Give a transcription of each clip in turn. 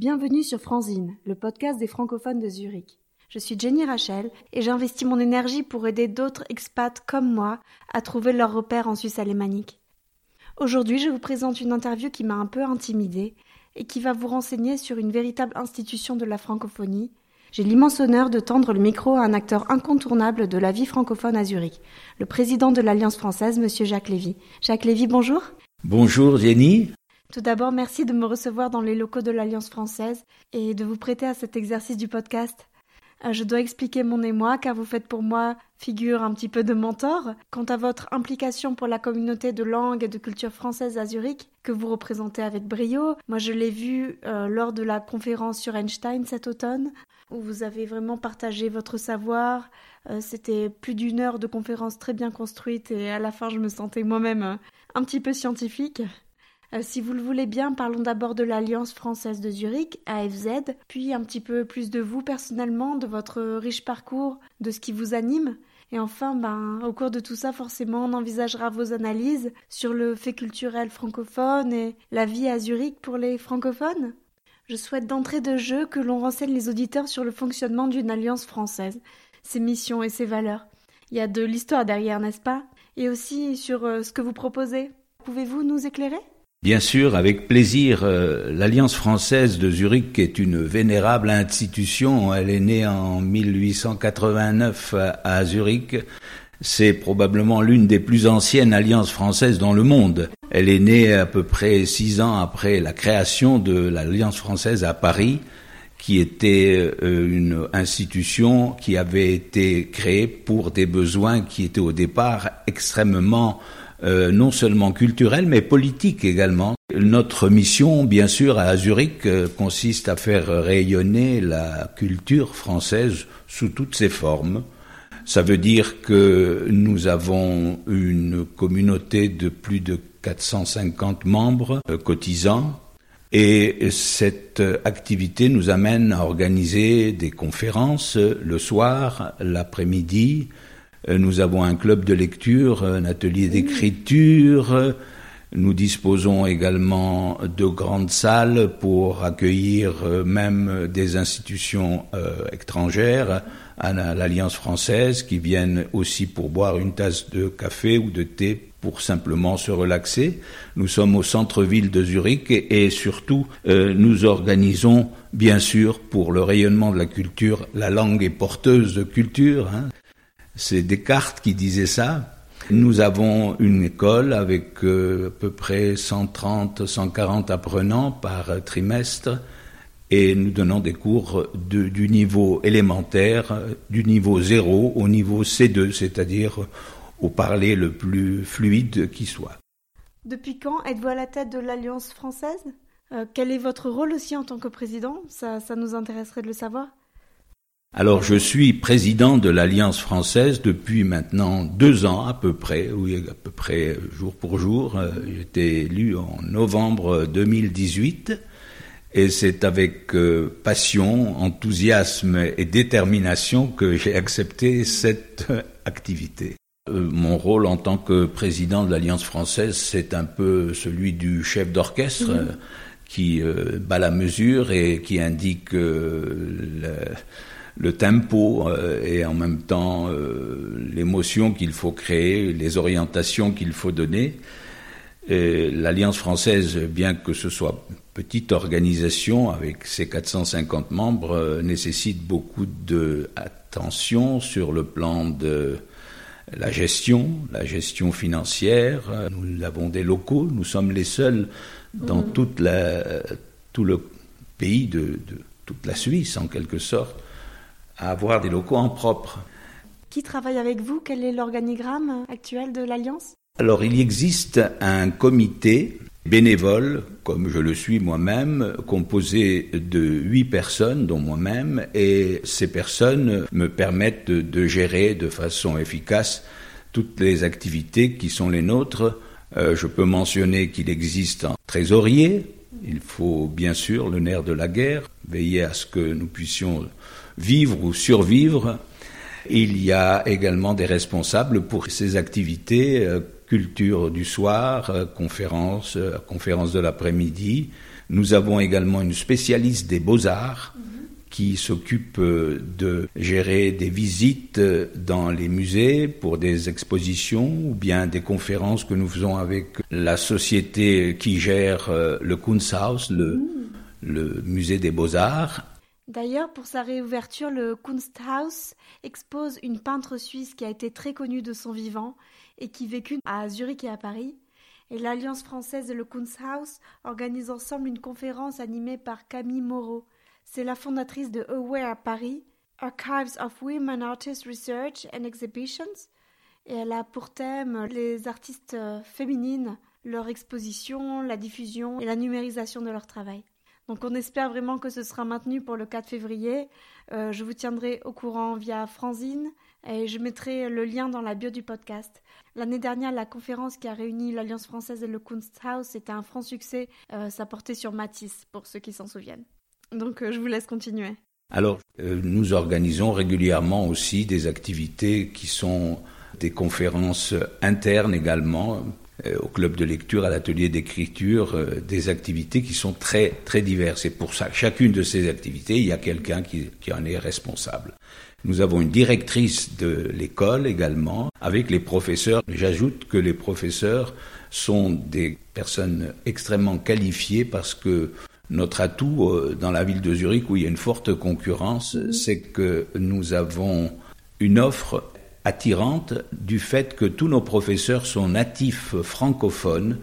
Bienvenue sur Franzine, le podcast des francophones de Zurich. Je suis Jenny Rachel et j'investis mon énergie pour aider d'autres expats comme moi à trouver leur repère en Suisse alémanique. Aujourd'hui, je vous présente une interview qui m'a un peu intimidée et qui va vous renseigner sur une véritable institution de la francophonie. J'ai l'immense honneur de tendre le micro à un acteur incontournable de la vie francophone à Zurich, le président de l'Alliance française, monsieur Jacques Lévy. Jacques Lévy, bonjour. Bonjour Jenny. Tout d'abord, merci de me recevoir dans les locaux de l'Alliance française et de vous prêter à cet exercice du podcast. Euh, je dois expliquer mon émoi car vous faites pour moi figure un petit peu de mentor quant à votre implication pour la communauté de langue et de culture française à Zurich que vous représentez avec brio. Moi, je l'ai vu euh, lors de la conférence sur Einstein cet automne où vous avez vraiment partagé votre savoir. Euh, c'était plus d'une heure de conférence très bien construite et à la fin, je me sentais moi-même un petit peu scientifique. Euh, si vous le voulez bien, parlons d'abord de l'Alliance française de Zurich, AFZ, puis un petit peu plus de vous personnellement, de votre riche parcours, de ce qui vous anime. Et enfin, ben, au cours de tout ça, forcément, on envisagera vos analyses sur le fait culturel francophone et la vie à Zurich pour les francophones. Je souhaite d'entrée de jeu que l'on renseigne les auditeurs sur le fonctionnement d'une alliance française, ses missions et ses valeurs. Il y a de l'histoire derrière, n'est-ce pas? Et aussi sur euh, ce que vous proposez. Pouvez-vous nous éclairer? Bien sûr, avec plaisir. Euh, L'Alliance française de Zurich est une vénérable institution. Elle est née en 1889 à, Zurich. C'est probablement l'une des plus anciennes alliances françaises dans le monde. Elle est née à peu près six ans après la création de l'Alliance française à Paris, qui était euh, une institution qui avait été créée pour des besoins qui étaient au départ extrêmement euh, non seulement culturelle, mais politique également. Notre mission, bien sûr, à Zurich, euh, consiste à faire rayonner la culture française sous toutes ses formes. Ça veut dire que nous avons une communauté de plus de 450 membres euh, cotisants et cette activité nous amène à organiser des conférences le soir, l'après-midi, nous avons un club de lecture, un atelier d'écriture. Nous disposons également de grandes salles pour accueillir euh, même des institutions euh, étrangères à l'Alliance française qui viennent aussi pour boire une tasse de café ou de thé pour simplement se relaxer. Nous sommes au centre-ville de Zurich et, surtout nous organisons bien sûr pour le rayonnement de la culture, la langue est porteuse de culture. Hein. C'est Descartes qui disait ça. Nous avons une école avec euh, à peu près 130, 140 apprenants par trimestre et nous donnons des cours du niveau élémentaire, du niveau 0 au niveau C2, c'est-à-dire au parler le plus fluide qui soit. Depuis quand êtes-vous à la tête de l'Alliance française? Euh, Quel est votre rôle aussi en tant que président? Ça nous intéresserait de le savoir. Alors je suis président de l'Alliance française depuis maintenant deux ans à peu près, oui à peu près jour pour jour. Euh, j'ai été élu en novembre 2018 et c'est avec euh, passion, enthousiasme et détermination que j'ai accepté cette activité. Euh, mon rôle en tant que président de l'Alliance française, c'est un peu celui du chef d'orchestre mmh. qui bat la mesure et qui indique le le tempo euh, et en même temps euh, l'émotion qu'il faut créer, les orientations qu'il faut donner. L'Alliance française, bien que ce soit une petite organisation avec ses 450 membres, euh, nécessite beaucoup d'attention sur le plan de la gestion, la gestion financière. Nous avons des locaux, nous sommes les seuls dans mmh. toute la, tout le pays de, de toute la Suisse en quelque sorte à avoir des locaux en propre. Qui travaille avec vous? Quel est l'organigramme actuel de l'Alliance? Alors il existe un comité bénévole, comme je le suis moi-même, composé de huit personnes, dont moi-même, et ces personnes me permettent de, gérer de façon efficace toutes les activités qui sont les nôtres. Euh, je peux mentionner qu'il existe un trésorier, il faut bien sûr le nerf de la guerre, veiller à ce que nous puissions vivre ou survivre. Il y a également des responsables pour ces activités, euh, culture du soir, euh, conférences, euh, conférences de l'après-midi, Nous avons également une spécialiste des beaux-arts qui s'occupe euh, de gérer des visites dans les musées pour des expositions ou bien des conférences que nous faisons avec la société qui gère le Kunsthaus, le, mmh. le musée des beaux-arts. D'ailleurs, pour sa réouverture, le Kunsthaus expose une peintre suisse qui a été très connue de son vivant et qui vécut à Zurich et à Paris. Et l'Alliance française et le Kunsthaus organisent ensemble une conférence animée par Camille Moreau. C'est la fondatrice de Aware Paris, Archives of Women Artists Research and Exhibitions, et elle a pour thème les artistes féminines, leur exposition, la diffusion et la numérisation de leur travail. Donc on espère vraiment que ce sera maintenu pour le 4 février. Euh, je vous tiendrai au courant via Franzine et je mettrai le lien dans la bio du podcast. L'année dernière, la conférence qui a réuni l'Alliance française et le Kunsthaus était un franc succès. Euh, ça portait sur Matisse, pour ceux qui s'en souviennent. Donc euh, je vous laisse continuer. Alors, nous organisons régulièrement aussi des activités qui sont des conférences internes également, au club de lecture, à l'atelier d'écriture, des activités qui sont très très diverses. Et pour ça, chacune de ces activités, il y a quelqu'un qui, qui en est responsable. Nous avons une directrice de l'école également, avec les professeurs. J'ajoute que les professeurs sont des personnes extrêmement qualifiées parce que notre atout euh, dans la ville de Zurich, où il y a une forte concurrence, c'est que nous avons une offre attirante du fait que tous nos professeurs sont natifs francophones.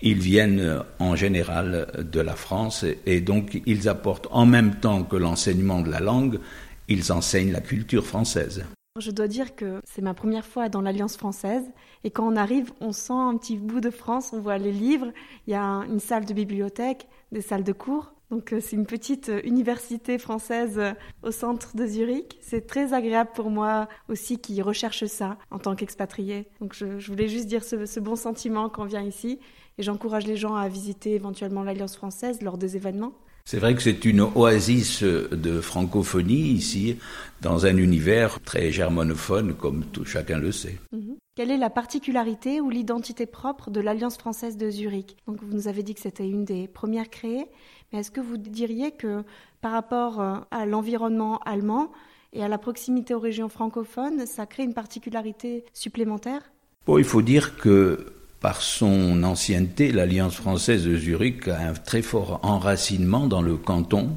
Ils viennent en général de la France et donc ils apportent en même temps que l'enseignement de la langue, ils enseignent la culture française. Je dois dire que c'est ma première fois dans l'Alliance française et quand on arrive, on sent un petit bout de France, on voit les livres, il y a une salle de bibliothèque, des salles de cours. Donc euh, c'est une petite euh, université française euh, au centre de Zurich. C'est très agréable pour moi aussi qui recherche ça en tant qu'expatrié. Donc je, voulais juste dire ce, ce bon sentiment quand on vient ici et j'encourage les gens à visiter éventuellement l'Alliance française lors des événements. C'est vrai que c'est une oasis de francophonie ici, dans un univers très germanophone, comme tout, chacun le sait. Mhm. Quelle est la particularité ou l'identité propre de l'Alliance française de Zurich? Donc, vous nous avez dit que c'était une des premières créées, mais est-ce que vous diriez que par rapport euh, à l'environnement allemand et à la proximité aux régions francophones, ça crée une particularité supplémentaire? Il faut dire que par son ancienneté, l'Alliance française de Zurich a un très fort enracinement dans le canton.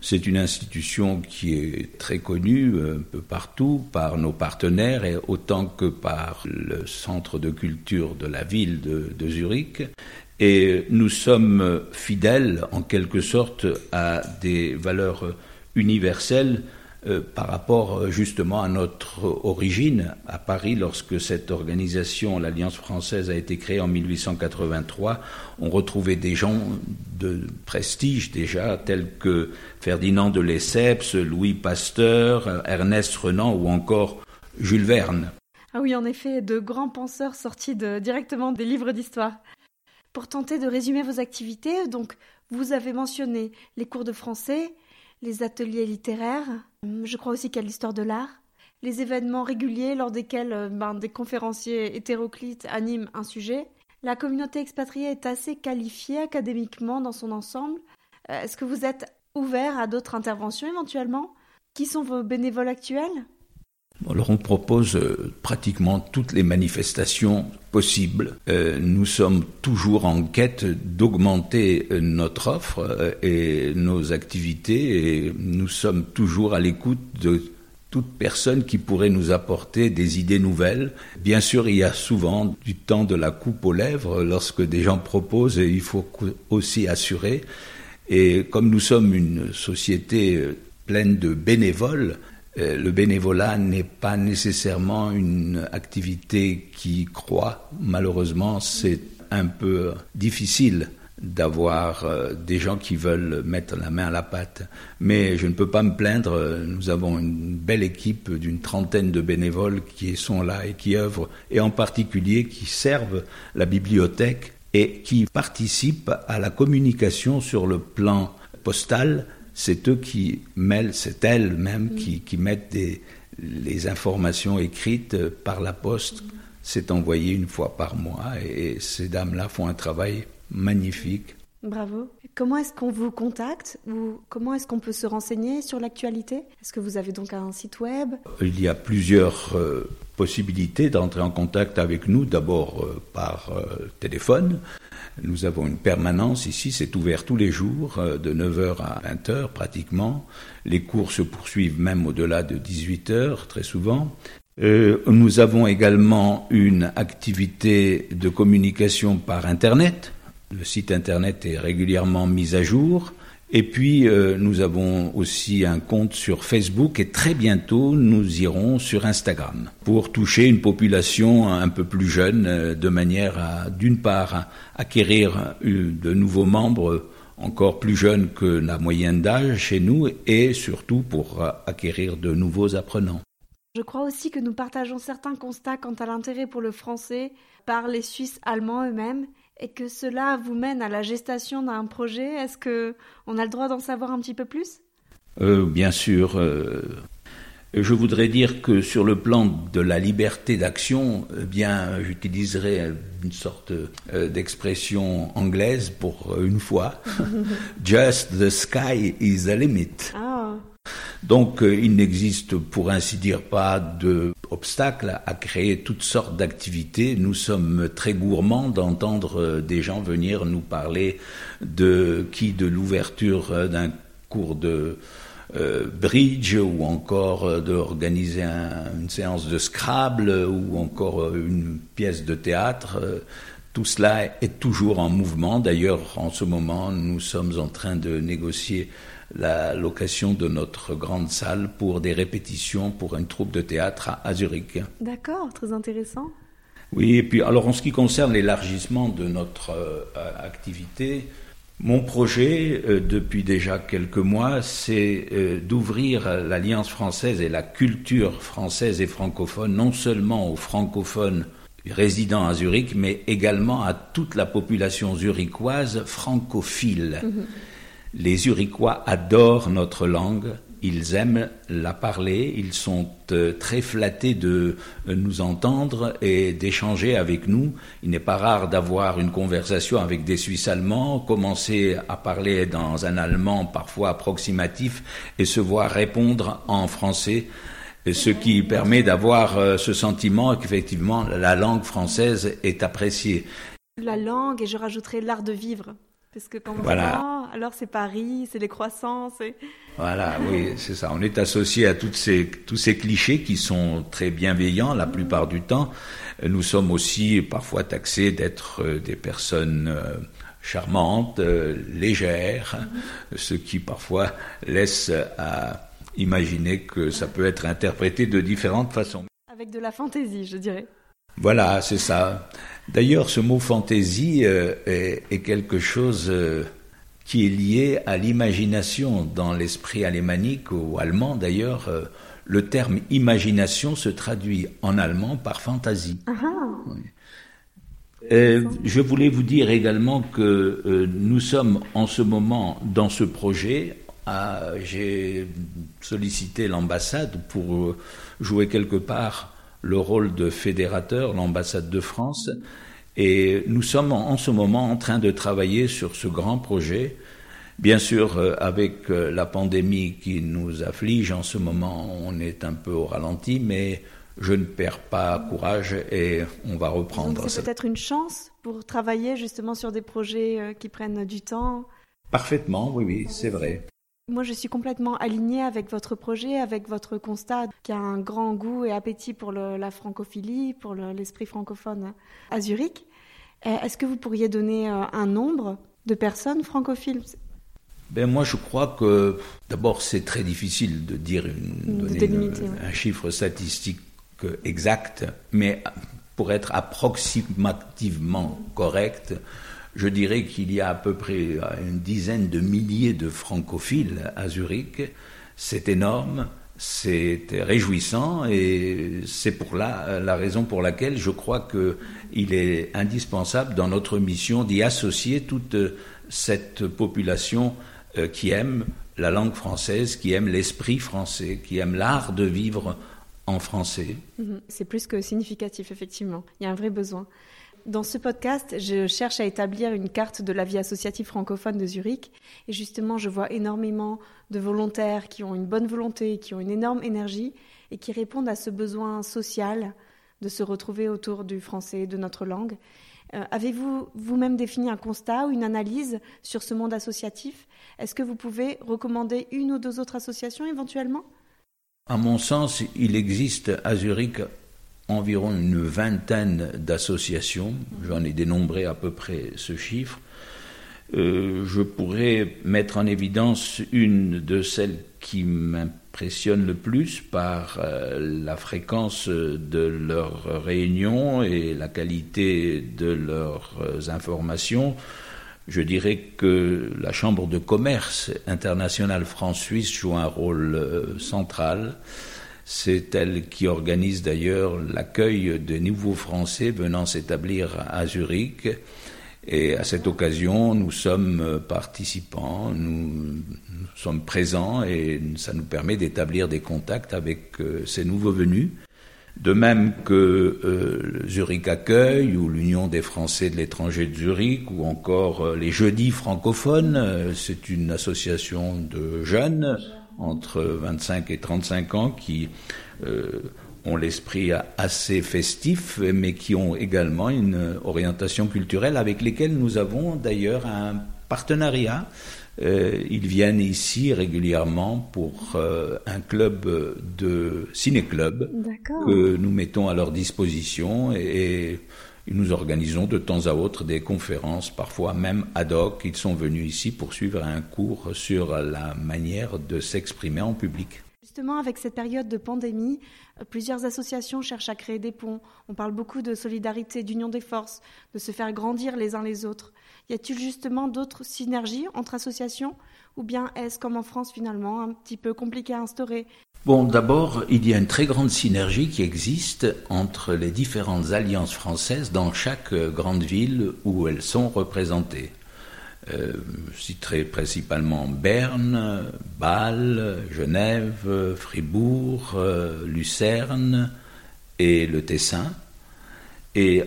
C'est une institution qui est très connue un peu partout par nos partenaires et autant que par le centre de culture de la ville de, de Zurich. Et nous sommes fidèles en quelque sorte à des valeurs universelles euh, par rapport euh, justement à notre origine à Paris, lorsque cette organisation, l'Alliance française, a été créée en 1883, on retrouvait des gens de prestige déjà, tels que Ferdinand de Lesseps, Louis Pasteur, Ernest Renan ou encore Jules Verne. Ah oui, en effet, de grands penseurs sortis directement des livres d'histoire. Pour tenter de résumer vos activités, donc vous avez mentionné les cours de français, les ateliers littéraires, je crois aussi qu'il y a l'histoire de l'art, les événements réguliers lors desquels euh, ben, des conférenciers hétéroclites animent un sujet. La communauté expatriée est assez qualifiée académiquement dans son ensemble. Euh, est-ce que vous êtes ouvert à d'autres interventions éventuellement? Qui sont vos bénévoles actuels? Alors on propose euh, pratiquement toutes les manifestations possibles. Euh, nous sommes toujours en quête d'augmenter euh, notre offre et nos activités et nous sommes toujours à l'écoute de toute personne qui pourrait nous apporter des idées nouvelles. Bien sûr, il y a souvent du temps de la coupe aux lèvres lorsque des gens proposent et il faut aussi assurer. Et comme nous sommes une société pleine de bénévoles, le bénévolat n'est pas nécessairement une activité qui croît. Malheureusement, c'est un peu difficile d'avoir euh, des gens qui veulent mettre la main à la pâte. Mais je ne peux pas me plaindre, nous avons une belle équipe d'une trentaine de bénévoles qui sont là et qui œuvrent, et en particulier qui servent la bibliothèque et qui participent à la communication sur le plan postal c'est eux qui mêlent, c'est elles même qui, mettent les informations écrites par la poste. C'est envoyé une fois par mois et ces dames-là font un travail magnifique. Bravo. Comment est-ce qu'on vous contacte ou comment est-ce qu'on peut se renseigner sur l'actualité? Est-ce que vous avez donc un site web? Il y a plusieurs euh, possibilités d'entrer en contact avec nous. D'abord euh, par euh, téléphone. Nous avons une permanence ici, c'est ouvert tous les jours, de 9h à 20h pratiquement. Les cours se poursuivent même au-delà de 18h très souvent. nous avons également une activité de communication par Internet le site internet est régulièrement mis à jour. Et puis, euh, nous avons aussi un compte sur Facebook et très bientôt, nous irons sur Instagram pour toucher une population un peu plus jeune euh, de manière à, d'une part, acquérir euh, de nouveaux membres encore plus jeunes que la moyenne d'âge chez nous et surtout pour acquérir de nouveaux apprenants. Je crois aussi que nous partageons certains constats quant à l'intérêt pour le français par les Suisses allemands eux-mêmes et que cela vous mène à la gestation d'un projet, est-ce que on a le droit d'en savoir un petit peu plus? Euh, Bien sûr. Euh, je voudrais dire que sur le plan de la liberté d'action, eh bien, j'utiliserai une sorte euh, d'expression anglaise pour une fois. Just the sky is the limit. Ah. Donc, il n'existe pour ainsi dire pas de obstacle à créer toutes sortes d'activités. Nous sommes très gourmands d'entendre euh, des gens venir nous parler de qui de l'ouverture euh, d'un cours de euh, bridge ou encore d'organiser une séance de Scrabble ou encore une pièce de théâtre. Tout cela est toujours en mouvement. D'ailleurs, en ce moment, nous sommes en train de négocier la location de notre grande salle pour des répétitions pour une troupe de théâtre à, Zurich. D'accord, très intéressant. Oui, et puis alors en ce qui concerne l'élargissement de notre euh, activité, mon projet euh, depuis déjà quelques mois, c'est euh, d'ouvrir l'Alliance française et la culture française et francophone, non seulement aux francophones résidant à Zurich, mais également à toute la population zurichoise francophile. Mhm. Les Zurichois adorent notre langue, ils aiment la parler, ils sont euh, très flattés de euh, nous entendre et d'échanger avec nous. Il n'est pas rare d'avoir une conversation avec des Suisses allemands, commencer à parler dans un allemand parfois approximatif et se voir répondre en français ce qui permet d'avoir euh, ce sentiment qu'effectivement la langue française est appréciée. La langue, et je rajouterai l'art de vivre. Parce que quand on voilà. alors c'est Paris, c'est les croissants, c'est... Voilà, oui, c'est ça. On est associé à toutes ces, tous ces clichés qui sont très bienveillants la plupart du temps. Nous sommes aussi parfois taxés d'être euh, des personnes euh, charmantes, euh, légères, ce qui parfois laisse à imaginer que ça peut être interprété de différentes façons. Avec de la fantaisie, je dirais. Voilà, c'est ça. D'ailleurs, ce mot fantaisie euh, est, quelque chose euh, qui est lié à l'imagination. Dans l'esprit alémanique ou allemand, d'ailleurs, euh, le terme imagination se traduit en allemand par fantaisie. Ah je voulais vous dire également que nous sommes en ce moment dans ce projet. J'ai sollicité l'ambassade pour jouer quelque part le rôle de fédérateur, l'ambassade de France, et nous sommes en ce moment en train de travailler sur ce grand projet. Bien sûr, euh, avec euh, la pandémie qui nous afflige en ce moment, on est un peu au ralenti, mais je ne perds pas courage et on va reprendre. C'est peut-être une chance pour travailler justement sur des projets euh, qui prennent du temps? Parfaitement, oui, oui, c'est vrai. Moi, je suis complètement alignée avec votre projet, avec votre constat qui a un grand goût et appétit pour la francophilie, pour l'esprit francophone à Zurich. Euh, est-ce que vous pourriez donner euh, un nombre de personnes francophiles? Ben moi, je crois que d'abord, c'est très difficile de dire une, un chiffre statistique exact, mais pour être approximativement correct, je dirais qu'il y a à peu près une dizaine de milliers de francophiles à Zurich. C'est énorme, c'est réjouissant et c'est pour là la raison pour laquelle je crois qu'il est indispensable dans notre mission d'y associer toute cette population euh, qui aime la langue française, qui aime l'esprit français, qui aime l'art de vivre en français. Mhm. C'est plus que significatif, effectivement. Il y a un vrai besoin. Dans ce podcast, je cherche à établir une carte de la vie associative francophone de Zurich. Et justement, je vois énormément de volontaires qui ont une bonne volonté, qui ont une énorme énergie et qui répondent à ce besoin social de se retrouver autour du français, de notre langue. Euh, avez-vous vous-même défini un constat ou une analyse sur ce monde associatif? Est-ce que vous pouvez recommander une ou deux autres associations éventuellement? À mon sens, il existe à Zurich environ une vingtaine d'associations, j'en ai dénombré à peu près ce chiffre. Euh, je pourrais mettre en évidence une de celles qui m'impressionne le plus par euh, la fréquence de leurs réunions et la qualité de leurs informations. Je dirais que la Chambre de commerce internationale France-Suisse joue un rôle euh, central. C'est elle qui organise d'ailleurs l'accueil de nouveaux Français venant s'établir à Zurich. Et à cette occasion, nous sommes participants, nous, sommes présents et ça nous permet d'établir des contacts avec euh, ces nouveaux venus. De même que euh, Zurich Accueil ou l'Union des Français de l'étranger de Zurich ou encore euh, les Jeudis francophones, c'est une association de jeunes entre 25 et 35 ans qui euh, ont l'esprit assez festif, mais qui ont également une orientation culturelle avec lesquels nous avons d'ailleurs un partenariat. Euh, ils viennent ici régulièrement pour euh, un club de ciné-club que nous mettons à leur disposition et nous organisons de temps à autre des conférences, parfois même ad hoc. Ils sont venus ici pour suivre un cours sur la manière de s'exprimer en public. Justement, avec cette période de pandémie, euh, plusieurs associations cherchent à créer des ponts. On parle beaucoup de solidarité, d'union des forces, de se faire grandir les uns les autres. Y a-t-il justement d'autres synergies entre associations? Ou bien est-ce, comme en France finalement, un petit peu compliqué à instaurer Bon, d'abord, il y a une très grande synergie qui existe entre les différentes alliances françaises dans chaque grande ville où elles sont représentées. Euh, je citerai principalement Berne, Bâle, Genève, Fribourg, euh, Lucerne et le Tessin.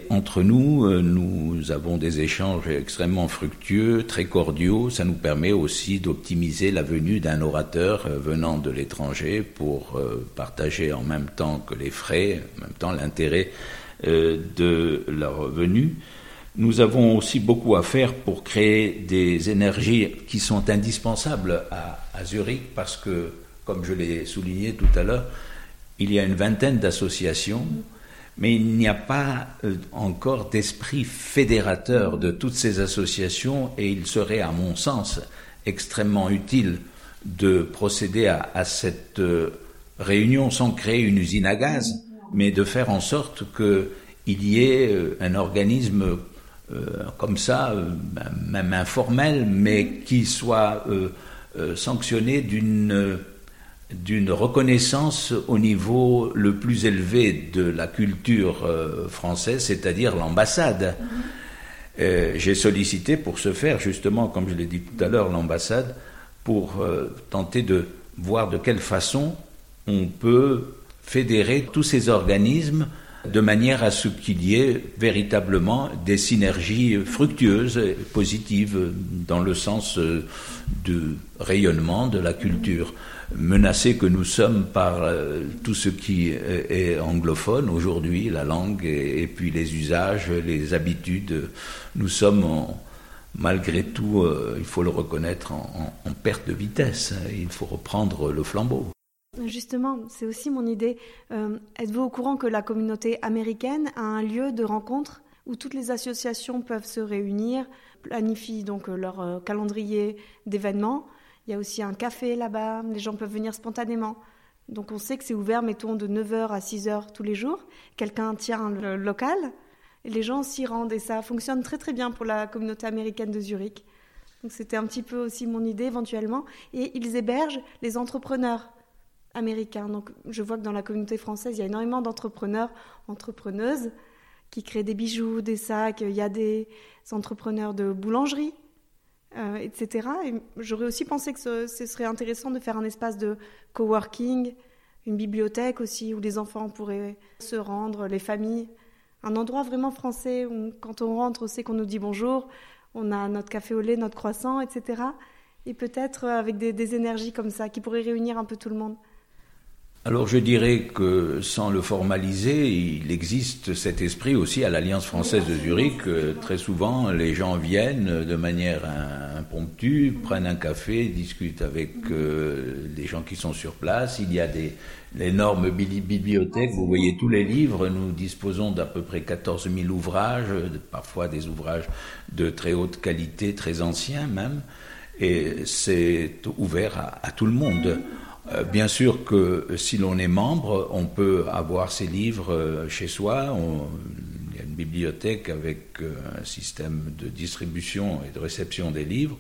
Entre nous, euh, nous avons des échanges extrêmement fructueux, très cordiaux. Ça nous permet aussi d'optimiser la venue d'un orateur euh, venant de l'étranger pour euh, partager en même temps que les frais, en même temps l'intérêt de leur venue. Nous avons aussi beaucoup à faire pour créer des énergies qui sont indispensables à Zurich parce que, comme je l'ai souligné tout à l'heure, il y a une vingtaine d'associations mais il n'y a pas euh, encore d'esprit fédérateur de toutes ces associations et il serait, à mon sens, extrêmement utile de procéder à, cette euh, réunion sans créer une usine à gaz, mais de faire en sorte qu'il y ait euh, un organisme comme ça, même informel, mais qui soit sanctionné d'une d'une reconnaissance au niveau le plus élevé de la culture euh, française, c'est-à-dire l'ambassade. Euh, j'ai sollicité pour ce faire, justement, comme je l'ai dit tout à l'heure, l'ambassade, pour euh, tenter de voir de quelle façon on peut fédérer tous ces organismes de manière à ce qu'il y ait véritablement des synergies fructueuses et positives dans le sens de rayonnement de la culture menacés que nous sommes par euh, tout ce qui est, anglophone aujourd'hui, la langue et, puis les usages, les habitudes. Nous sommes malgré tout, euh, il faut le reconnaître, en, perte de vitesse. Il faut reprendre le flambeau. Justement, c'est aussi mon idée. Euh, êtes-vous au courant que la communauté américaine a un lieu de rencontre où toutes les associations peuvent se réunir, planifient donc leur calendrier d'événements il y a aussi un café là-bas, les gens peuvent venir spontanément. Donc on sait que c'est ouvert, mettons, de 9h à 6h tous les jours. Quelqu'un tient le local et les gens s'y rendent et ça fonctionne très très bien pour la communauté américaine de Zurich. Donc c'était un petit peu aussi mon idée éventuellement. Et ils hébergent les entrepreneurs américains. Donc je vois que dans la communauté française, il y a énormément d'entrepreneurs, entrepreneuses qui créent des bijoux, des sacs. Il y a des entrepreneurs de boulangerie euh, etc. Et j'aurais aussi pensé que ce, serait intéressant de faire un espace de coworking, une bibliothèque aussi, où les enfants pourraient se rendre, les familles, un endroit vraiment français où quand on rentre, on sait qu'on nous dit bonjour, on a notre café au lait, notre croissant, etc. Et peut-être avec des énergies comme ça qui pourraient réunir un peu tout le monde. Alors je dirais que sans le formaliser, il existe cet esprit aussi à l'Alliance française de Zurich. Très souvent, les gens viennent de manière impromptue, prennent un café, discutent avec euh, les gens qui sont sur place. Il y a des l'énorme bibliothèque, vous voyez tous les livres. Nous disposons d'à peu près 14 000 ouvrages, parfois des ouvrages de très haute qualité, très anciens même. Et c'est ouvert à tout le monde. Euh, bien sûr que si l'on est membre, on peut avoir ses livres euh, chez soi. il y a une bibliothèque avec euh, un système de distribution et de réception des livres.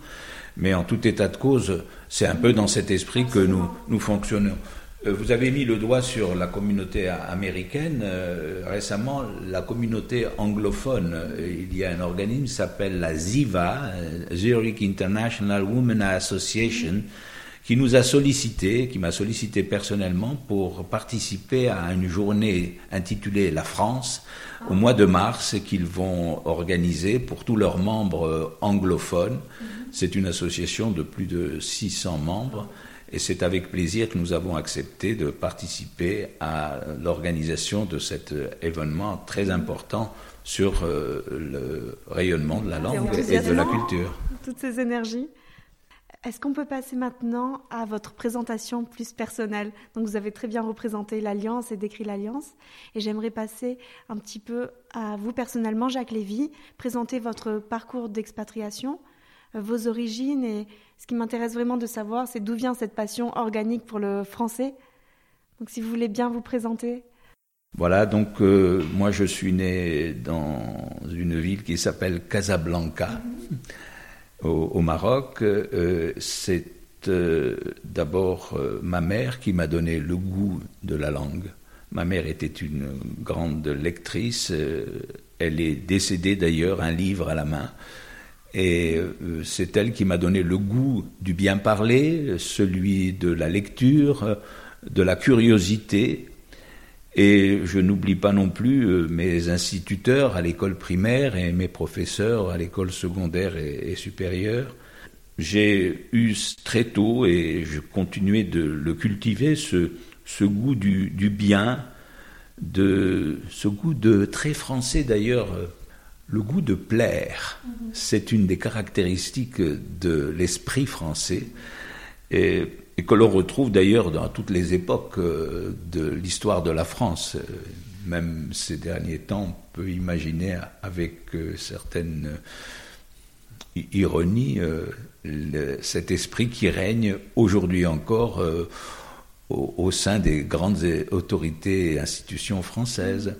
Mais en tout état de cause, c'est un peu dans cet esprit que nous, nous fonctionnons. Vous avez mis le doigt sur la communauté américaine. Récemment, la communauté anglophone, il y a un organisme qui s'appelle la ZIVA, Zurich International Women Association, qui nous a sollicité, qui m'a sollicité personnellement pour participer à une journée intitulée La France au mois de mars qu'ils vont organiser pour tous leurs membres anglophones. Mhm. C'est une association de plus de 600 membres et c'est avec plaisir que nous avons accepté de participer à l'organisation de cet événement très important sur euh, le rayonnement de la langue et de la culture. Toutes ces énergies. Est-ce qu'on peut passer maintenant à votre présentation plus personnelle? Donc vous avez très bien représenté l'Alliance et décrit l'Alliance. Et j'aimerais passer un petit peu à vous personnellement, Jacques Lévy, présenter votre parcours d'expatriation, euh, vos origines. Et ce qui m'intéresse vraiment de savoir, c'est d'où vient cette passion organique pour le français. Donc si vous voulez bien vous présenter. Voilà, donc euh, moi je suis né dans une ville qui s'appelle Casablanca. Mm-hmm au, Maroc, euh, c'est euh, d'abord euh, ma mère qui m'a donné le goût de la langue. Ma mère était une grande lectrice. elle est décédée d'ailleurs, un livre à la main. Et c'est elle qui m'a donné le goût du bien parler, celui de la lecture, de la curiosité, et je n'oublie pas non plus euh, mes instituteurs à l'école primaire et mes professeurs à l'école secondaire et, supérieure. J'ai eu très tôt, et je continuais de le cultiver, ce, ce goût du, du, bien, de, ce goût de très français d'ailleurs, euh, le goût de plaire. Mm-hmm. C'est une des caractéristiques de l'esprit français. Et et que l'on retrouve d'ailleurs dans toutes les époques euh, de l'histoire de la France. Euh, même ces derniers temps, on peut imaginer avec euh, certaines ironies cet esprit qui règne aujourd'hui encore au, sein des grandes autorités et institutions françaises.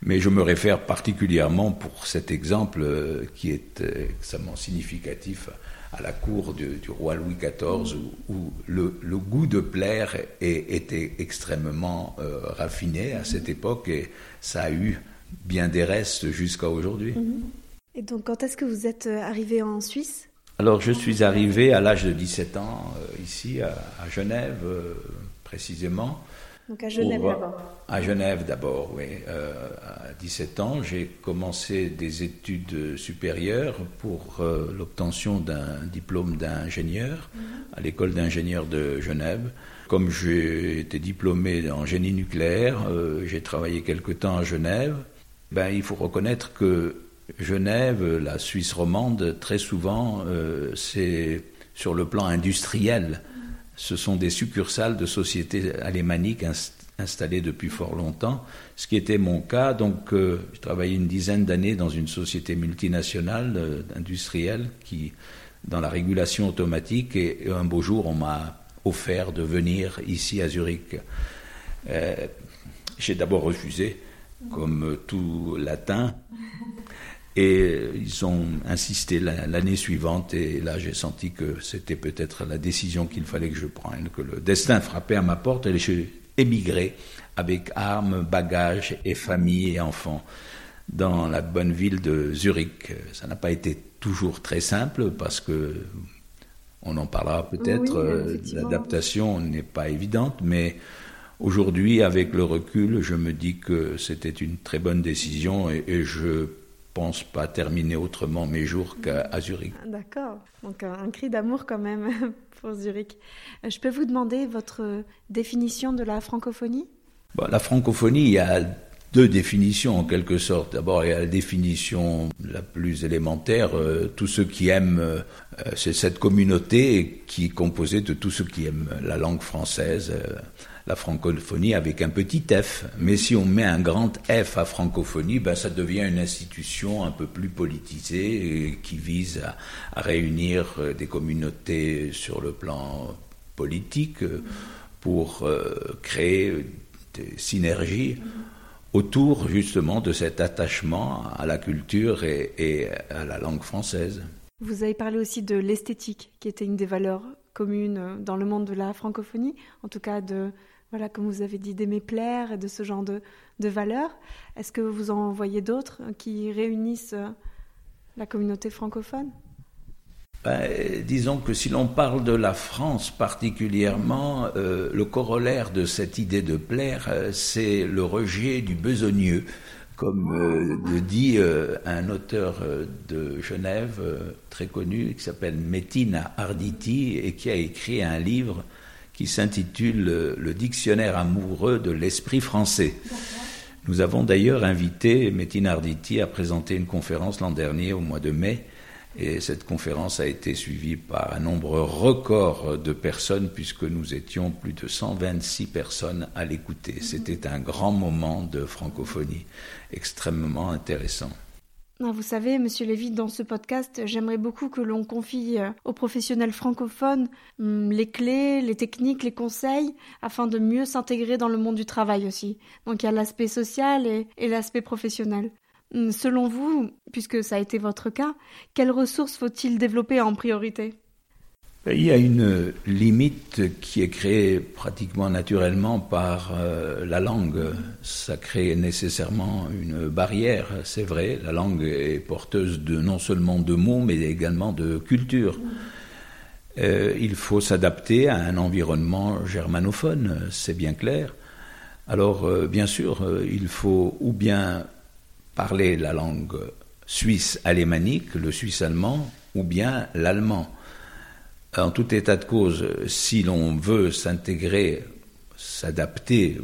Mais je me réfère particulièrement pour cet exemple qui est extrêmement significatif à la cour du, roi Louis XIV, où, le, goût de plaire était extrêmement euh, raffiné à cette époque et ça a eu bien des restes jusqu'à aujourd'hui. Mhm. Et donc, quand est-ce que vous êtes euh, arrivé en Suisse? Alors, je suis arrivé à l'âge de 17 ans, euh, ici, à, Genève, précisément. Donc à Genève d'abord. À Genève d'abord, oui. Euh, à 17 ans, j'ai commencé des études supérieures pour euh, l'obtention d'un diplôme d'ingénieur mhm. à l'école d'ingénieurs de Genève. Comme j'ai été diplômé en génie nucléaire, euh, j'ai travaillé quelque temps à Genève. Ben, il faut reconnaître que Genève, la Suisse romande, très souvent, c'est sur le plan industriel ce sont des succursales de sociétés alémaniques installées depuis fort longtemps, ce qui était mon cas. Donc, euh, je une dizaine d'années dans une société multinationale euh, industrielle qui, dans la régulation automatique, et, un beau jour, on m'a offert de venir ici à Zurich. Euh, j'ai d'abord refusé, comme tout latin. Et ils ont insisté l'année suivante, et là j'ai senti que c'était peut-être la décision qu'il fallait que je prenne, que le destin frappait à ma porte, et j'ai émigré avec armes, bagages et famille et enfants dans la bonne ville de Zurich. Ça n'a pas été toujours très simple parce que on en parlera peut-être. Euh, l'adaptation n'est pas évidente, mais Aujourd'hui, avec le recul, je me dis que c'était une très bonne décision et, et je pense pas terminer autrement mes jours qu'à Zurich. D'accord, donc un, cri d'amour quand même pour Zurich. Euh, je peux vous demander votre définition de la francophonie? La francophonie, il y a deux définitions en quelque sorte. D'abord, il y a la définition la plus élémentaire, euh, tous ceux qui aiment, euh, c'est cette communauté qui est composée de tous ceux qui aiment la langue française, la francophonie avec un petit f. Mais si on met un grand F à francophonie, ben ça devient une institution un peu plus politisée qui vise à, réunir euh, des communautés sur le plan politique euh, pour euh, créer des synergies autour justement de cet attachement à la culture et, et à la langue française. Vous avez parlé aussi de l'esthétique, qui était une des valeurs communes dans le monde de la francophonie, en tout cas de voilà, comme vous avez dit, d'aimer plaire et de ce genre de, valeurs. Est-ce que vous en voyez d'autres qui réunissent euh, la communauté francophone? Ben, disons que si l'on parle de la France particulièrement, euh, le corollaire de cette idée de plaire, euh, c'est le rejet du besogneux, comme le dit un auteur de Genève très connu qui s'appelle Metina Arditi et qui a écrit un livre qui s'intitule Le dictionnaire amoureux de l'esprit français. Nous avons d'ailleurs invité Metin Arditi à présenter une conférence l'an dernier, au mois de mai, et cette conférence a été suivie par un nombre record de personnes, puisque nous étions plus de 126 personnes à l'écouter. C'était un grand moment de francophonie, extrêmement intéressant. Ah, vous savez, Monsieur Lévy, dans ce podcast, j'aimerais beaucoup que l'on confie euh, aux professionnels francophones hum, les clés, les techniques, les conseils, afin de mieux s'intégrer dans le monde du travail aussi. Donc il y a l'aspect social et, et l'aspect professionnel. Hum, selon vous, puisque ça a été votre cas, quelles ressources faut-il développer en priorité? Il y a une limite qui est créée pratiquement naturellement par euh, la langue. Ça crée nécessairement une barrière, c'est vrai. La langue est porteuse de non seulement de mots, mais également de culture. Euh, il faut s'adapter à un environnement germanophone, c'est bien clair. Alors, euh, bien sûr, il faut ou bien parler la langue suisse alémanique, le suisse allemand, ou bien l'allemand. En tout état de cause, si l'on veut s'intégrer, s'adapter,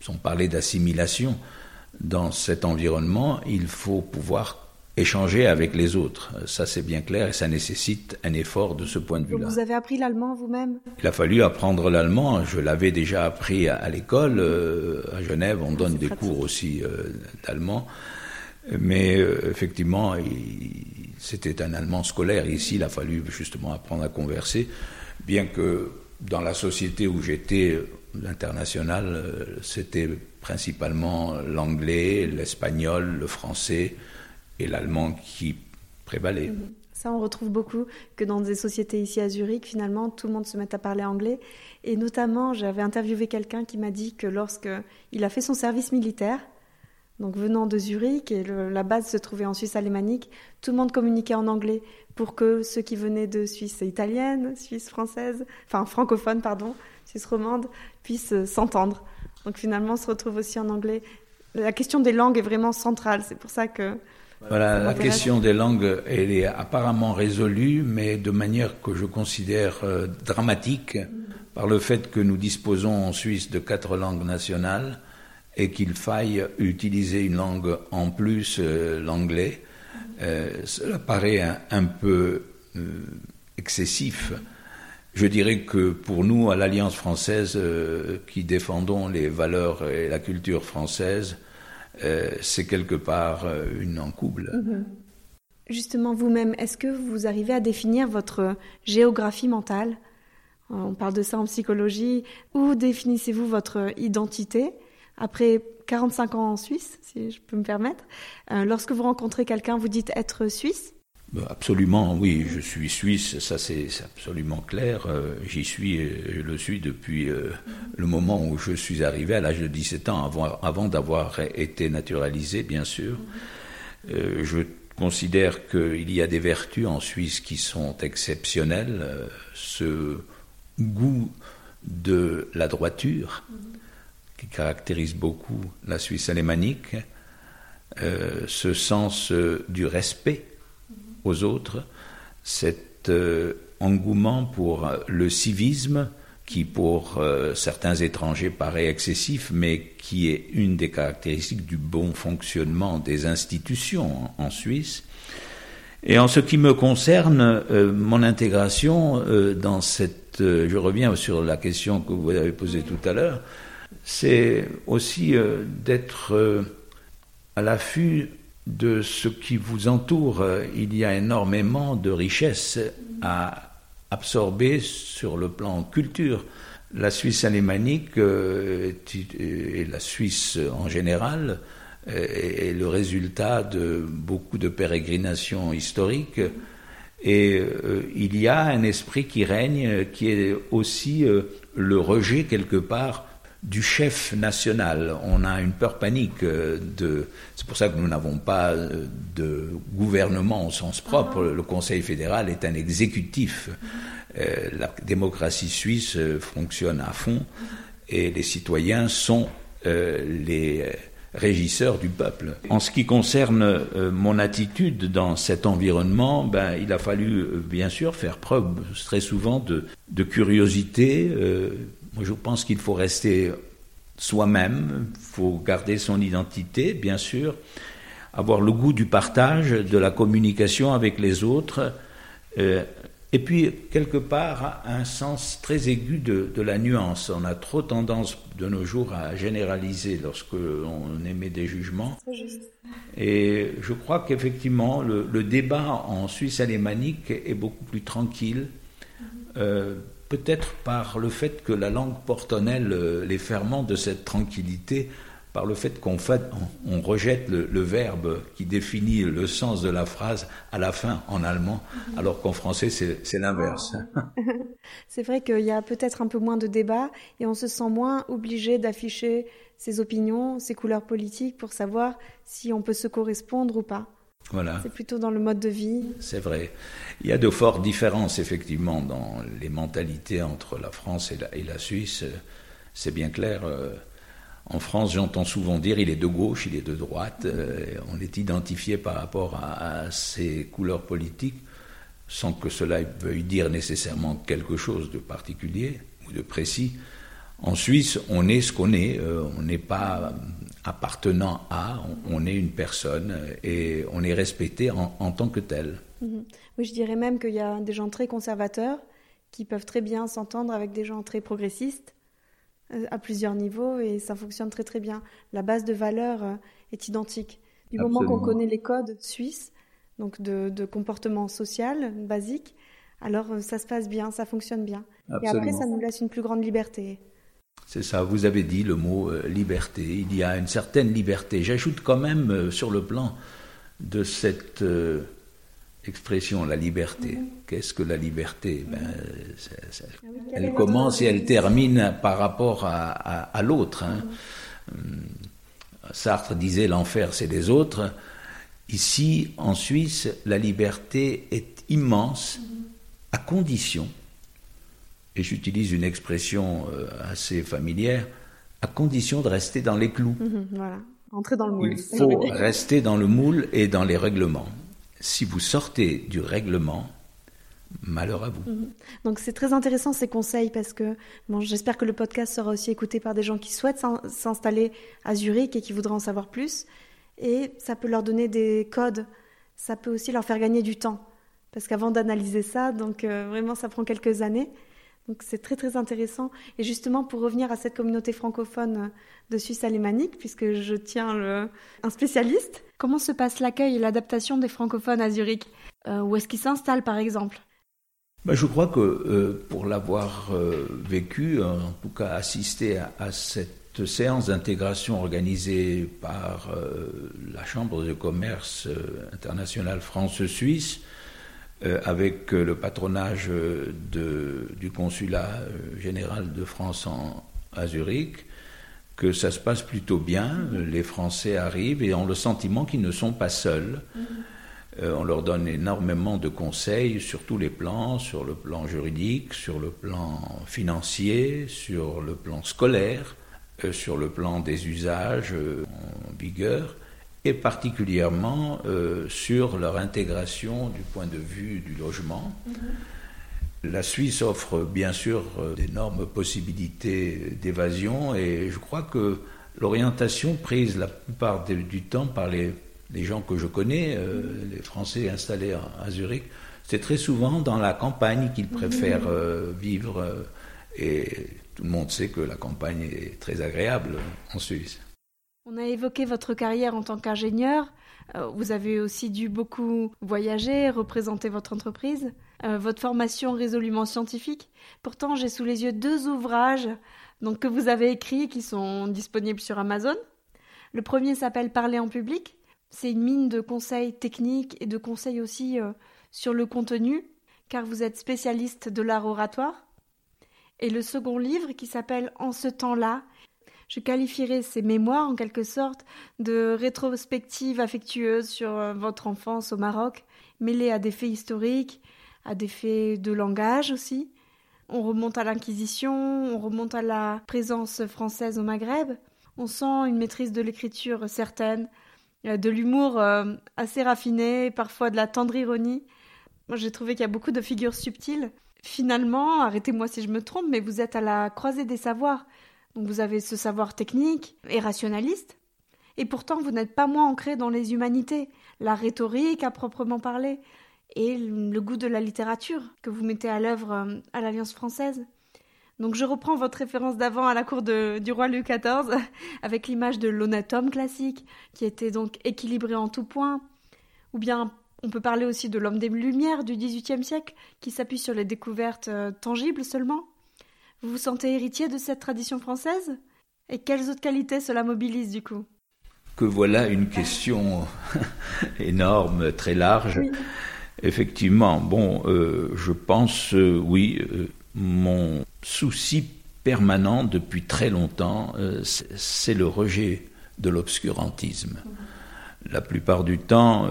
sans parler d'assimilation, dans cet environnement, il faut pouvoir échanger avec les autres. Ça, c'est bien clair et ça nécessite un effort de ce point de vue-là. Vous avez appris l'allemand vous-même? Il a fallu apprendre l'allemand. Je l'avais déjà appris à, l'école. Euh, à Genève, on donne des cours aussi euh, d'allemand. Mais euh, effectivement, c'était un allemand scolaire. Ici, il a fallu justement apprendre à converser, bien que dans la société où j'étais, l'international, euh, c'était principalement l'anglais, l'espagnol, le français et l'allemand qui prévalaient. Mhm. Ça, on retrouve beaucoup que dans des sociétés ici à Zurich, finalement, tout le monde se met à parler anglais. Et notamment, j'avais interviewé quelqu'un qui m'a dit que lorsqu'il a fait son service militaire, donc venant de Zurich, et la base se trouvait en Suisse alémanique, tout le monde communiquait en anglais pour que ceux qui venaient de Suisse italienne, Suisse française, enfin francophone, pardon, Suisse romande, puissent euh, s'entendre. Donc finalement, on se retrouve aussi en anglais. La question des langues est vraiment centrale, c'est pour ça que... Voilà, la question des langues, elle est apparemment résolue, mais de manière que je considère euh, dramatique, par le fait que nous disposons en Suisse de quatre langues nationales, et qu'il faille utiliser une langue en plus, euh, l'anglais, euh, cela paraît un, peu euh, excessif. Je dirais que pour nous, à l'Alliance française, qui défendons les valeurs et la culture française, c'est quelque part une encouble. Mhm. Justement, vous-même, est-ce que vous arrivez à définir votre géographie mentale? On parle de ça en psychologie. Où définissez-vous votre identité? Après 45 ans en Suisse, si je peux me permettre, euh, lorsque vous rencontrez quelqu'un, vous dites être suisse? Bah, Absolument, oui, je suis suisse, ça c'est absolument clair. Euh, j'y suis, je le suis depuis euh, le moment où je suis arrivé à l'âge de 17 ans, avant, d'avoir été naturalisé, bien sûr. je considère qu'il y a des vertus en Suisse qui sont exceptionnelles. ce goût de la droiture qui caractérise beaucoup la Suisse alémanique, euh, ce sens euh, du respect aux autres, cet euh, engouement pour le civisme qui pour certains étrangers paraît excessif, mais qui est une des caractéristiques du bon fonctionnement des institutions en, Suisse. Et en ce qui me concerne, mon intégration dans cette... je reviens sur la question que vous avez posée tout à l'heure, c'est aussi d'être à l'affût de ce qui vous entoure. Il y a énormément de richesses à absorber sur le plan culture. La Suisse alémanique euh, et la Suisse en général euh, est le résultat de beaucoup de pérégrinations historiques. Et euh, il y a un esprit qui règne, qui est aussi le rejet quelque part du chef national. On a une peur panique euh, de. C'est pour ça que nous n'avons pas euh, de gouvernement au sens propre. Le Conseil fédéral est un exécutif. Euh, la démocratie suisse fonctionne à fond et les citoyens sont les régisseurs du peuple. En ce qui concerne mon attitude dans cet environnement, ben, il a fallu bien sûr faire preuve très souvent de, de curiosité, moi, je pense qu'il faut rester soi-même, il faut garder son identité, bien sûr, avoir le goût du partage, de la communication avec les autres, euh, et puis, quelque part, un sens très aigu de, la nuance. On a trop tendance de nos jours à généraliser lorsque l'on émet des jugements. Et je crois qu'effectivement, le, débat en Suisse alémanique est beaucoup plus tranquille. Euh, peut-être par le fait que la langue porte en elle euh, les ferments de cette tranquillité, par le fait qu'on on, rejette le, verbe qui définit le sens de la phrase à la fin en allemand, mhm. alors qu'en français c'est l'inverse. c'est vrai qu'il y a peut-être un peu moins de débat et on se sent moins obligé d'afficher ses opinions, ses couleurs politiques pour savoir si on peut se correspondre ou pas. Voilà. C'est plutôt dans le mode de vie. C'est vrai. Il y a de fortes différences, effectivement, dans les mentalités entre la France et la, Suisse. C'est bien clair. Euh, en France, j'entends souvent dire il est de gauche, il est de droite. Euh, on est identifié par rapport à, à ses couleurs politiques, sans que cela veuille dire nécessairement quelque chose de particulier ou de précis. En Suisse, on est ce qu'on est. Euh, on n'est pas appartenant à, on, est une personne et on est respecté en, tant que tel. Mhm. Oui, je dirais même qu'il y a des gens très conservateurs qui peuvent très bien s'entendre avec des gens très progressistes euh, à plusieurs niveaux et ça fonctionne très très bien. La base de valeur euh, est identique. Du moment qu'on connaît les codes suisses, donc de, comportement social basique, alors euh, ça se passe bien, ça fonctionne bien. Et après, ça nous laisse une plus grande liberté. C'est ça, vous avez dit le mot euh, liberté. Il y a une certaine liberté. J'ajoute quand même euh, sur le plan de cette euh, expression, la liberté. Mhm. Qu'est-ce que la liberté? Ben, ah Elle commence et elle termine par rapport à, l'autre. Hein. Mhm. Hum, Sartre disait l'enfer c'est des autres. Ici, en Suisse, la liberté est immense à condition et j'utilise une expression euh, assez familière, à condition de rester dans les clous. Mhm, voilà, entrer dans le moule. Il faut rester dans le moule et dans les règlements. Si vous sortez du règlement, malheur à vous. Mhm. Donc c'est très intéressant ces conseils parce que bon, j'espère que le podcast sera aussi écouté par des gens qui souhaitent s'installer à Zurich et qui voudraient en savoir plus. Et ça peut leur donner des codes, ça peut aussi leur faire gagner du temps. Parce qu'avant d'analyser ça, donc euh, vraiment ça prend quelques années. Donc c'est très très intéressant. Et justement, pour revenir à cette communauté francophone de Suisse alémanique, puisque je tiens un spécialiste, comment se passe l'accueil et l'adaptation des francophones à Zurich? Euh, Où est-ce qu'ils s'installent par exemple? Ben, Je crois que euh, pour l'avoir euh, vécu, en tout cas assisté à, cette séance d'intégration organisée par la Chambre de commerce internationale France-Suisse, euh, avec euh, le patronage euh, de, du consulat général de France en, à Zurich, que ça se passe plutôt bien. Les Français arrivent et ont le sentiment qu'ils ne sont pas seuls. on leur donne énormément de conseils sur tous les plans, sur le plan juridique, sur le plan financier, sur le plan scolaire. sur le plan des usages en vigueur et particulièrement sur leur intégration du point de vue du logement. Mm-hmm. La Suisse offre bien sûr d'énormes possibilités d'évasion et je crois que l'orientation prise la plupart du temps par les, gens que je connais, euh, les Français installés à, Zurich, c'est très souvent dans la campagne qu'ils préfèrent euh, vivre. Euh, et tout le monde sait que la campagne est très agréable en Suisse. On a évoqué votre carrière en tant qu'ingénieur. Vous avez aussi dû beaucoup voyager, représenter votre entreprise. Votre formation résolument scientifique. Pourtant, j'ai sous les yeux deux ouvrages donc que vous avez écrits qui sont disponibles sur Amazon. Le premier s'appelle Parler en public. C'est une mine de conseils techniques et de conseils aussi euh, sur le contenu, car vous êtes spécialiste de l'art oratoire. Et le second livre qui s'appelle En ce temps-là, je qualifierais ces mémoires en quelque sorte de rétrospective affectueuse sur euh, votre enfance au Maroc, mêlée à des faits historiques, à des faits de langage aussi, on remonte à l'Inquisition, on remonte à la présence française au Maghreb. On sent une maîtrise de l'écriture certaine, euh, de l'humour euh, assez raffiné, parfois de la tendre ironie. Moi, j'ai trouvé qu'il y a beaucoup de figures subtiles. Finalement, arrêtez-moi si je me trompe, mais vous êtes à la croisée des savoirs. Donc vous avez ce savoir technique et rationaliste, et pourtant vous n'êtes pas moins ancré dans les humanités, la rhétorique à proprement parler, et le goût de la littérature que vous mettez à l'œuvre euh, à l'Alliance française. Donc je reprends votre référence d'avant à la cour du roi Louis XIV avec l'image de l'honnête homme classique qui était donc équilibré en tout point. Ou bien on peut parler aussi de l'homme des Lumières du XVIIIe siècle qui s'appuie sur les découvertes euh, tangibles seulement. Vous vous sentez héritier de cette tradition française? Et quelles autres qualités cela mobilise du coup? Que voilà une question énorme, très large. Effectivement, bon, euh, je pense, euh, oui, euh, mon souci permanent depuis très longtemps, c'est le rejet de l'obscurantisme. La plupart du temps,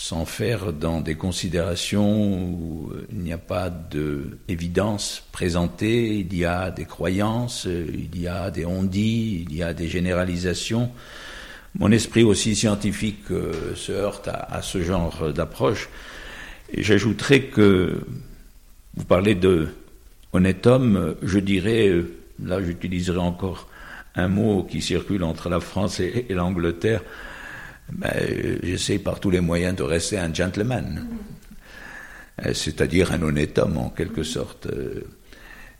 sans faire dans des considérations où il n'y a pas d'évidence présentée, il y a des croyances, il y a des on-dit, il y a des généralisations mon esprit aussi scientifique euh, se heurte à, ce genre d'approche. Et j'ajouterais que vous parlez de honnête homme, je dirais, euh, là j'utiliserai encore un mot qui circule entre la France et, l'Angleterre, ben, j'essaie par tous les moyens de rester un gentleman, euh, c'est-à-dire un honnête homme en quelque sorte.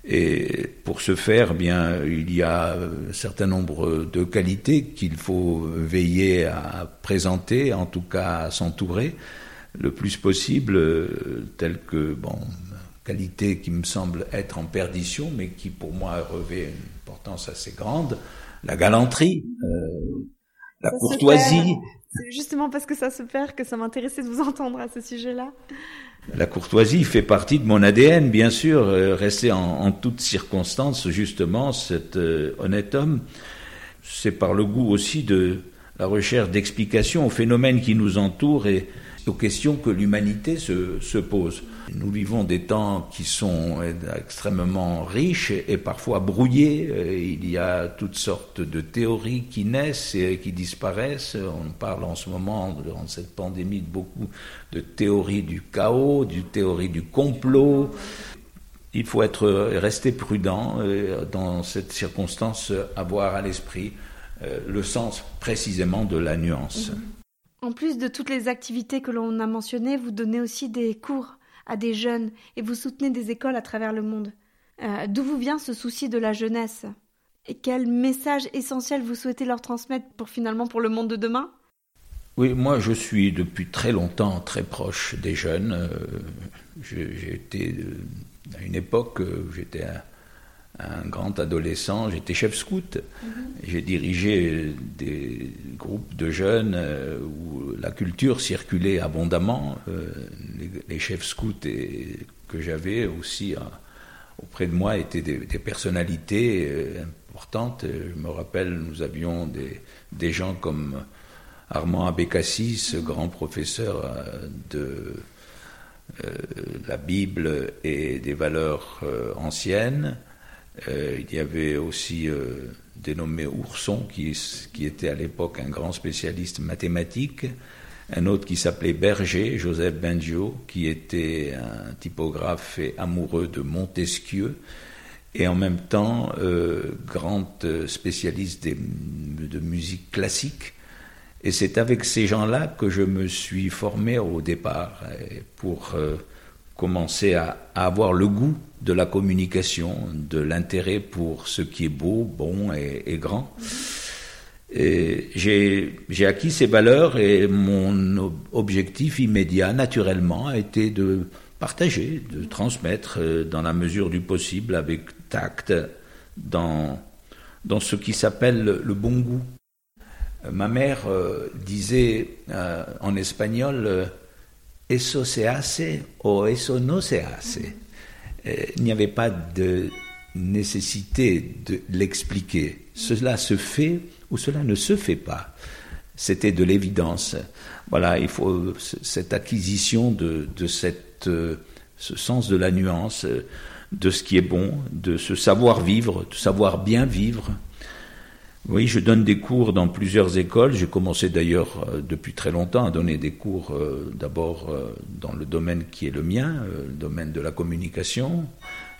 Et pour ce faire, bien, il y a un certain nombre de qualités qu'il faut veiller à présenter, en tout cas à s'entourer le plus possible, telles que, bon, qualités qui me semblent être en perdition, mais qui pour moi revêt une importance assez grande, la galanterie, euh, la courtoisie. C'est justement parce que ça se perd que ça m'intéressait de vous entendre à ce sujet-là. La courtoisie fait partie de mon ADN, bien sûr, euh, rester en, toutes circonstances, justement, cet euh, honnête homme. C'est par le goût aussi de la recherche d'explications aux phénomènes qui nous entourent et aux questions que l'humanité se, se, pose. Nous vivons des temps qui sont extrêmement riches et parfois brouillés. Il y a toutes sortes de théories qui naissent et qui disparaissent. On parle en ce moment, durant cette pandémie, de beaucoup de théories du chaos, du théorie du complot. Il faut être rester prudent dans cette circonstance, avoir à l'esprit euh, le sens précisément de la nuance. En plus de toutes les activités que l'on a mentionnées, vous donnez aussi des cours à des jeunes et vous soutenez des écoles à travers le monde. Euh, d'où vous vient ce souci de la jeunesse? Et quel message essentiel vous souhaitez leur transmettre pour finalement pour le monde de demain? Oui, moi je suis depuis très longtemps très proche des jeunes. Euh, j'ai été euh, à une époque j'étais un grand adolescent, j'étais chef scout. Mhm. J'ai dirigé des groupes de jeunes euh, où la culture circulait abondamment. Euh, les, chefs scouts que j'avais aussi euh, auprès de moi étaient des, personnalités importantes. Je me rappelle, nous avions des, des gens comme Armand Abécassis, mhm. grand professeur de la Bible et des valeurs anciennes. Euh, il y avait aussi euh, dénommé Ourson, qui, était à l'époque un grand spécialiste mathématique, un autre qui s'appelait Berger, Joseph Bengio, qui était un typographe et amoureux de Montesquieu, et en même temps euh, grand spécialiste de musique classique. Et c'est avec ces gens-là que je me suis formé au départ pour commencer à, avoir le goût de la communication, de l'intérêt pour ce qui est beau, bon et, grand. Et j'ai acquis ces valeurs et mon objectif immédiat, naturellement, a été de partager, de transmettre euh, dans la mesure du possible avec tact dans, dans ce qui s'appelle le bon goût. Ma mère euh, disait euh, en espagnol Eso se hace o eso no se hace. Il n'y avait pas de nécessité de l'expliquer. Cela se fait ou cela ne se fait pas. C'était de l'évidence. Voilà, il faut cette acquisition de, cette, ce sens de la nuance, de ce qui est bon, de ce savoir vivre, de savoir bien vivre. Oui, je donne des cours dans plusieurs écoles. J'ai commencé d'ailleurs euh, depuis très longtemps à donner des cours euh, d'abord euh, dans le domaine qui est le mien, le domaine de la communication.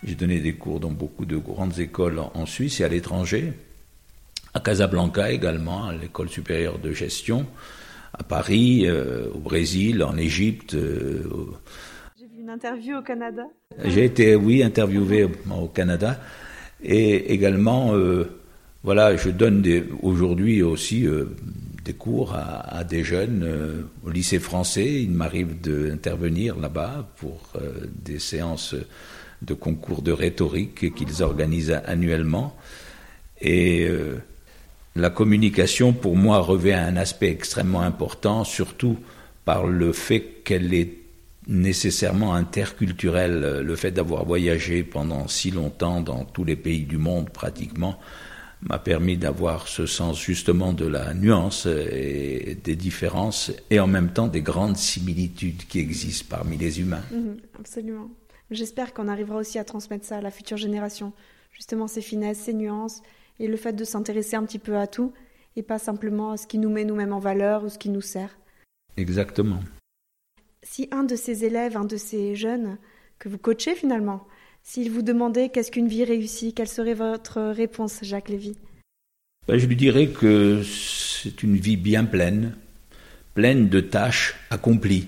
J'ai donné des cours dans beaucoup de grandes écoles en Suisse et à l'étranger, à Casablanca également, à l'école supérieure de gestion, à Paris, au Brésil, en Égypte. J'ai vu une interview au Canada. J'ai été, oui, interviewé au Canada et également voilà, je donne aujourd'hui aussi euh, des cours à, des jeunes euh, au lycée français. Il m'arrive d'intervenir là-bas pour euh, des séances de concours de rhétorique qu'ils organisent annuellement. Et la communication, pour moi, revêt un aspect extrêmement important, surtout par le fait qu'elle est nécessairement interculturelle. Le fait d'avoir voyagé pendant si longtemps dans tous les pays du monde, pratiquement, m'a permis d'avoir ce sens justement de la nuance et des différences et en même temps des grandes similitudes qui existent parmi les humains. Mhm, absolument. J'espère qu'on arrivera aussi à transmettre ça à la future génération. Justement ces finesses, ces nuances et le fait de s'intéresser un petit peu à tout et pas simplement à ce qui nous met nous-mêmes en valeur ou ce qui nous sert. Exactement. Si un de ces élèves, un de ces jeunes que vous coachez finalement, s'il vous demandait qu'est-ce qu'une vie réussie, quelle serait votre réponse, Jacques Lévy? Ben, Je lui dirais que c'est une vie bien pleine, pleine de tâches accomplies.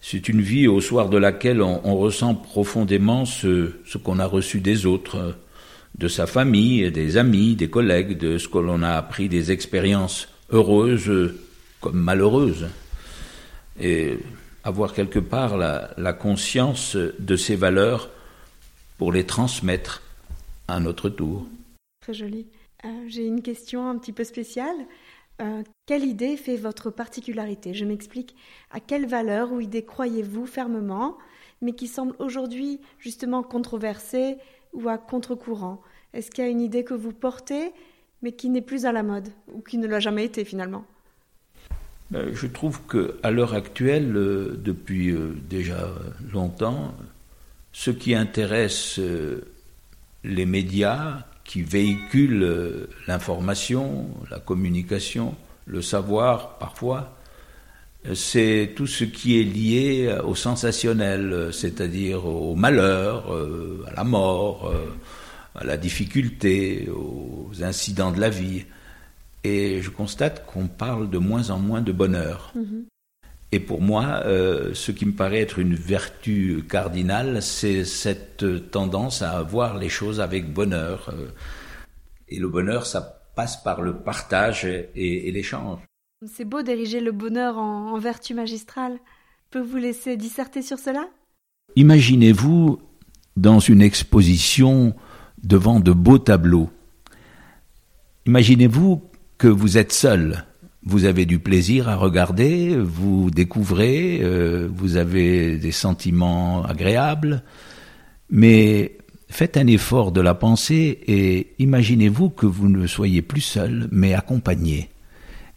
C'est une vie au soir de laquelle on, ressent profondément ce, ce qu'on a reçu des autres, de sa famille, des amis, des collègues, de ce que l'on a appris des expériences heureuses comme malheureuses. Et avoir quelque part la, conscience de ces valeurs pour les transmettre à notre tour. Très joli. Euh, j'ai une question un petit peu spéciale. Euh, quelle idée fait votre particularité? Je m'explique. À quelle valeur ou idée croyez-vous fermement, mais qui semble aujourd'hui justement controversée ou à contre-courant? Est-ce qu'il y a une idée que vous portez, mais qui n'est plus à la mode, ou qui ne l'a jamais été finalement? Ben, je trouve qu'à l'heure actuelle, euh, depuis euh, déjà longtemps, ce qui intéresse euh, les médias qui véhiculent l'information, la communication, le savoir parfois, c'est tout ce qui est lié au sensationnel, c'est-à-dire au malheur, à la mort, à la difficulté, aux incidents de la vie. Et je constate qu'on parle de moins en moins de bonheur. Mhm. Et pour moi, euh, ce qui me paraît être une vertu cardinale, c'est cette tendance à voir les choses avec bonheur. Euh, et le bonheur, ça passe par le partage et, l'échange. C'est beau d'ériger le bonheur en, en vertu magistrale. Peux vous laisser disserter sur cela? Imaginez-vous dans une exposition devant de beaux tableaux. Imaginez-vous que vous êtes seul. Vous avez du plaisir à regarder, vous découvrez, euh, vous avez des sentiments agréables, mais faites un effort de la pensée et imaginez-vous que vous ne soyez plus seul, mais accompagné.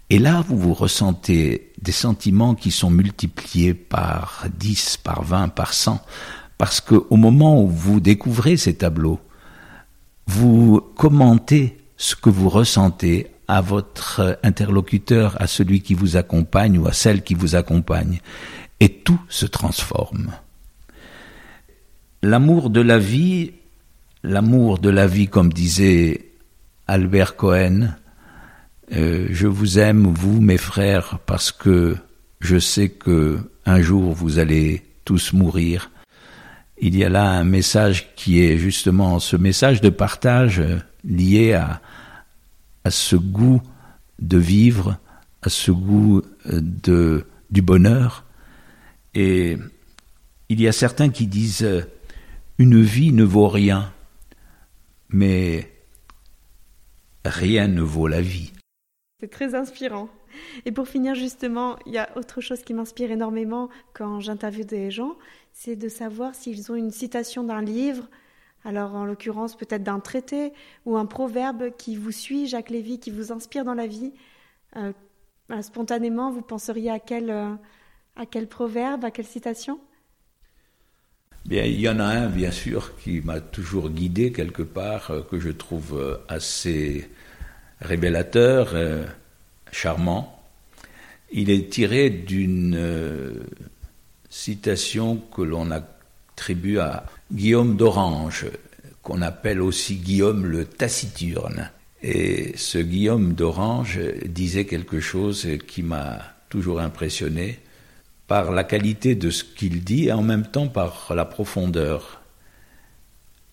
Et là, vous vous ressentez des sentiments qui sont multipliés par dix, par vingt, par cent, parce qu'au moment où vous découvrez ces tableaux, vous commentez ce que vous ressentez à votre interlocuteur, à celui qui vous accompagne ou à celle qui vous accompagne. Et tout se transforme. L'amour de la vie, l'amour de la vie, comme disait Albert Cohen, euh, je vous aime, vous, mes frères, parce que je sais que un jour vous allez tous mourir. Il y a là un message qui est justement ce message de partage lié à, à ce goût de vivre, à ce goût de, du bonheur. Et il y a certains qui disent une vie ne vaut rien, mais rien ne vaut la vie. C'est très inspirant. Et pour finir, justement, il y a autre chose qui m'inspire énormément quand j'interviewe des gens, c'est de savoir s'ils ont une citation d'un livre, alors en l'occurrence peut-être d'un traité ou un proverbe qui vous suit, Jacques Lévy, qui vous inspire dans la vie. Euh, euh, spontanément, vous penseriez à quel, euh, à quel proverbe, à quelle citation? Bien, il y en a un, bien sûr, qui m'a toujours guidé quelque part, que je trouve assez révélateur, charmant. Il est tiré d'une citation que l'on attribue à Guillaume d'Orange, qu'on appelle aussi Guillaume le taciturne. Et ce Guillaume d'Orange disait quelque chose qui m'a toujours impressionné par la qualité de ce qu'il dit et en même temps par la profondeur.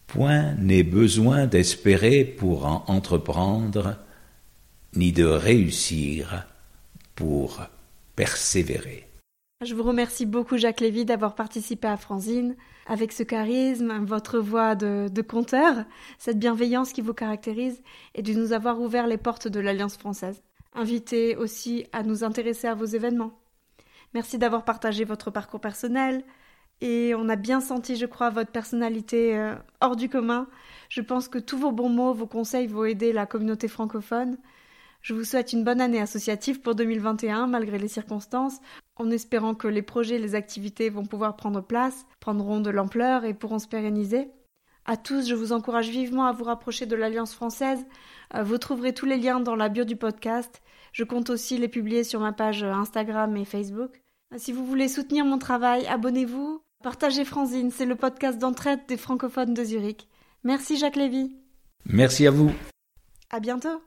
Point n'est besoin d'espérer pour en entreprendre, ni de réussir pour persévérer. Je vous remercie beaucoup, Jacques Lévy, d'avoir participé à Franzine. Avec ce charisme, votre voix de, de conteur, cette bienveillance qui vous caractérise, et de nous avoir ouvert les portes de l'Alliance française. Invité aussi à nous intéresser à vos événements. Merci d'avoir partagé votre parcours personnel, et on a bien senti, je crois, votre personnalité euh, hors du commun. Je pense que tous vos bons mots, vos conseils vont aider la communauté francophone. Je vous souhaite une bonne année associative pour 2021, malgré les circonstances, en espérant que les projets et les activités vont pouvoir prendre place, prendront de l'ampleur et pourront se pérenniser. À tous, je vous encourage vivement à vous rapprocher de l'Alliance française. Euh, vous trouverez tous les liens dans la bio du podcast. Je compte aussi les publier sur ma page Instagram et Facebook. Euh, si vous voulez soutenir mon travail, abonnez-vous. Partagez Franzine, c'est le podcast d'entraide des francophones de Zurich. Merci Jacques Lévy. Merci à vous. À bientôt.